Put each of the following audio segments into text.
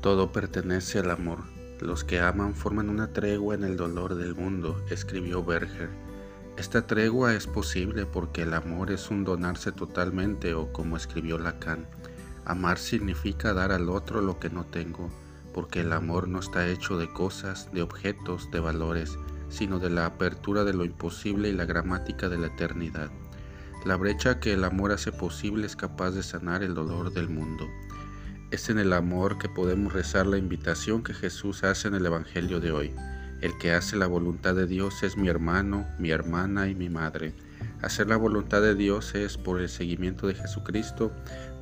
Todo pertenece al amor. Los que aman forman una tregua en el dolor del mundo, escribió Berger. Esta tregua es posible porque el amor es un donarse totalmente o como escribió Lacan, amar significa dar al otro lo que no tengo, porque el amor no está hecho de cosas, de objetos, de valores, sino de la apertura de lo imposible y la gramática de la eternidad. La brecha que el amor hace posible es capaz de sanar el dolor del mundo. Es en el amor que podemos rezar la invitación que Jesús hace en el Evangelio de hoy. El que hace la voluntad de Dios es mi hermano, mi hermana y mi madre. Hacer la voluntad de Dios es, por el seguimiento de Jesucristo,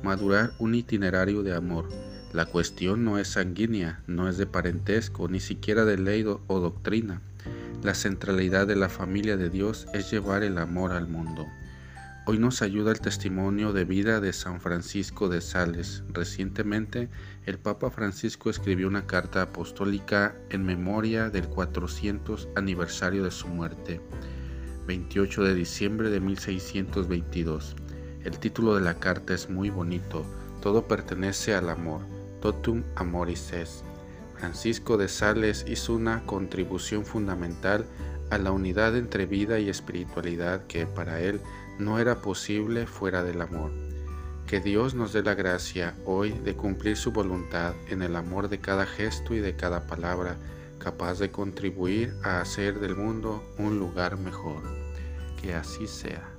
madurar un itinerario de amor. La cuestión no es sanguínea, no es de parentesco, ni siquiera de ley o doctrina. La centralidad de la familia de Dios es llevar el amor al mundo. Hoy nos ayuda el testimonio de vida de San Francisco de Sales. Recientemente, el Papa Francisco escribió una carta apostólica en memoria del 400 aniversario de su muerte, 28 de diciembre de 1622. El título de la carta es muy bonito, todo pertenece al amor, totum amoris es. Francisco de Sales hizo una contribución fundamental a la unidad entre vida y espiritualidad que para él no era posible fuera del amor. Que Dios nos dé la gracia hoy de cumplir su voluntad en el amor de cada gesto y de cada palabra, capaz de contribuir a hacer del mundo un lugar mejor. Que así sea.